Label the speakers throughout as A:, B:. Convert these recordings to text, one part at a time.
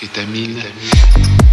A: Kétamine. Kétamine.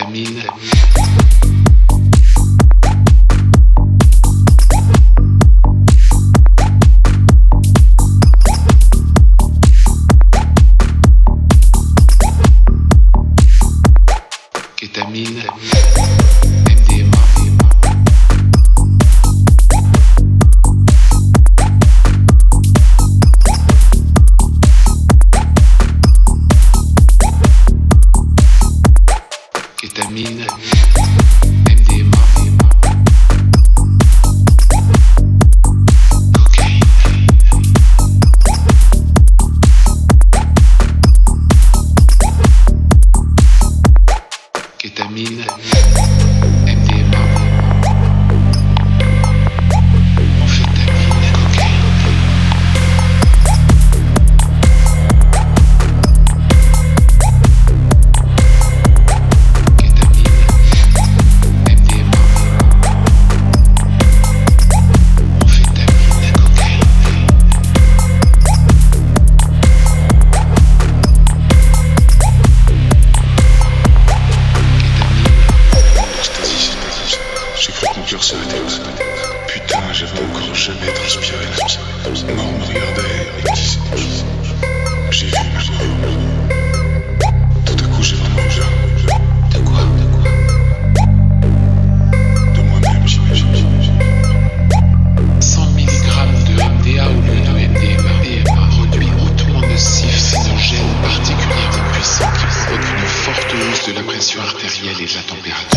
A: Kétamine. Kétamine.
B: J'ai cru que mon cœur s'arrêtait là. Putain, j'avais encore jamais transpiré. Mort me regardait et disait J'ai vu ma mort. Tout à coup, j'ai vraiment peur.
A: De quoi De quoi?
B: De moi-même, j'imagine.
A: 100 mg de MDA au lieu de MDMA un produit hautement nocif, cyanogène, particulièrement puissant qui provoque une forte hausse de la pression artérielle et de la température.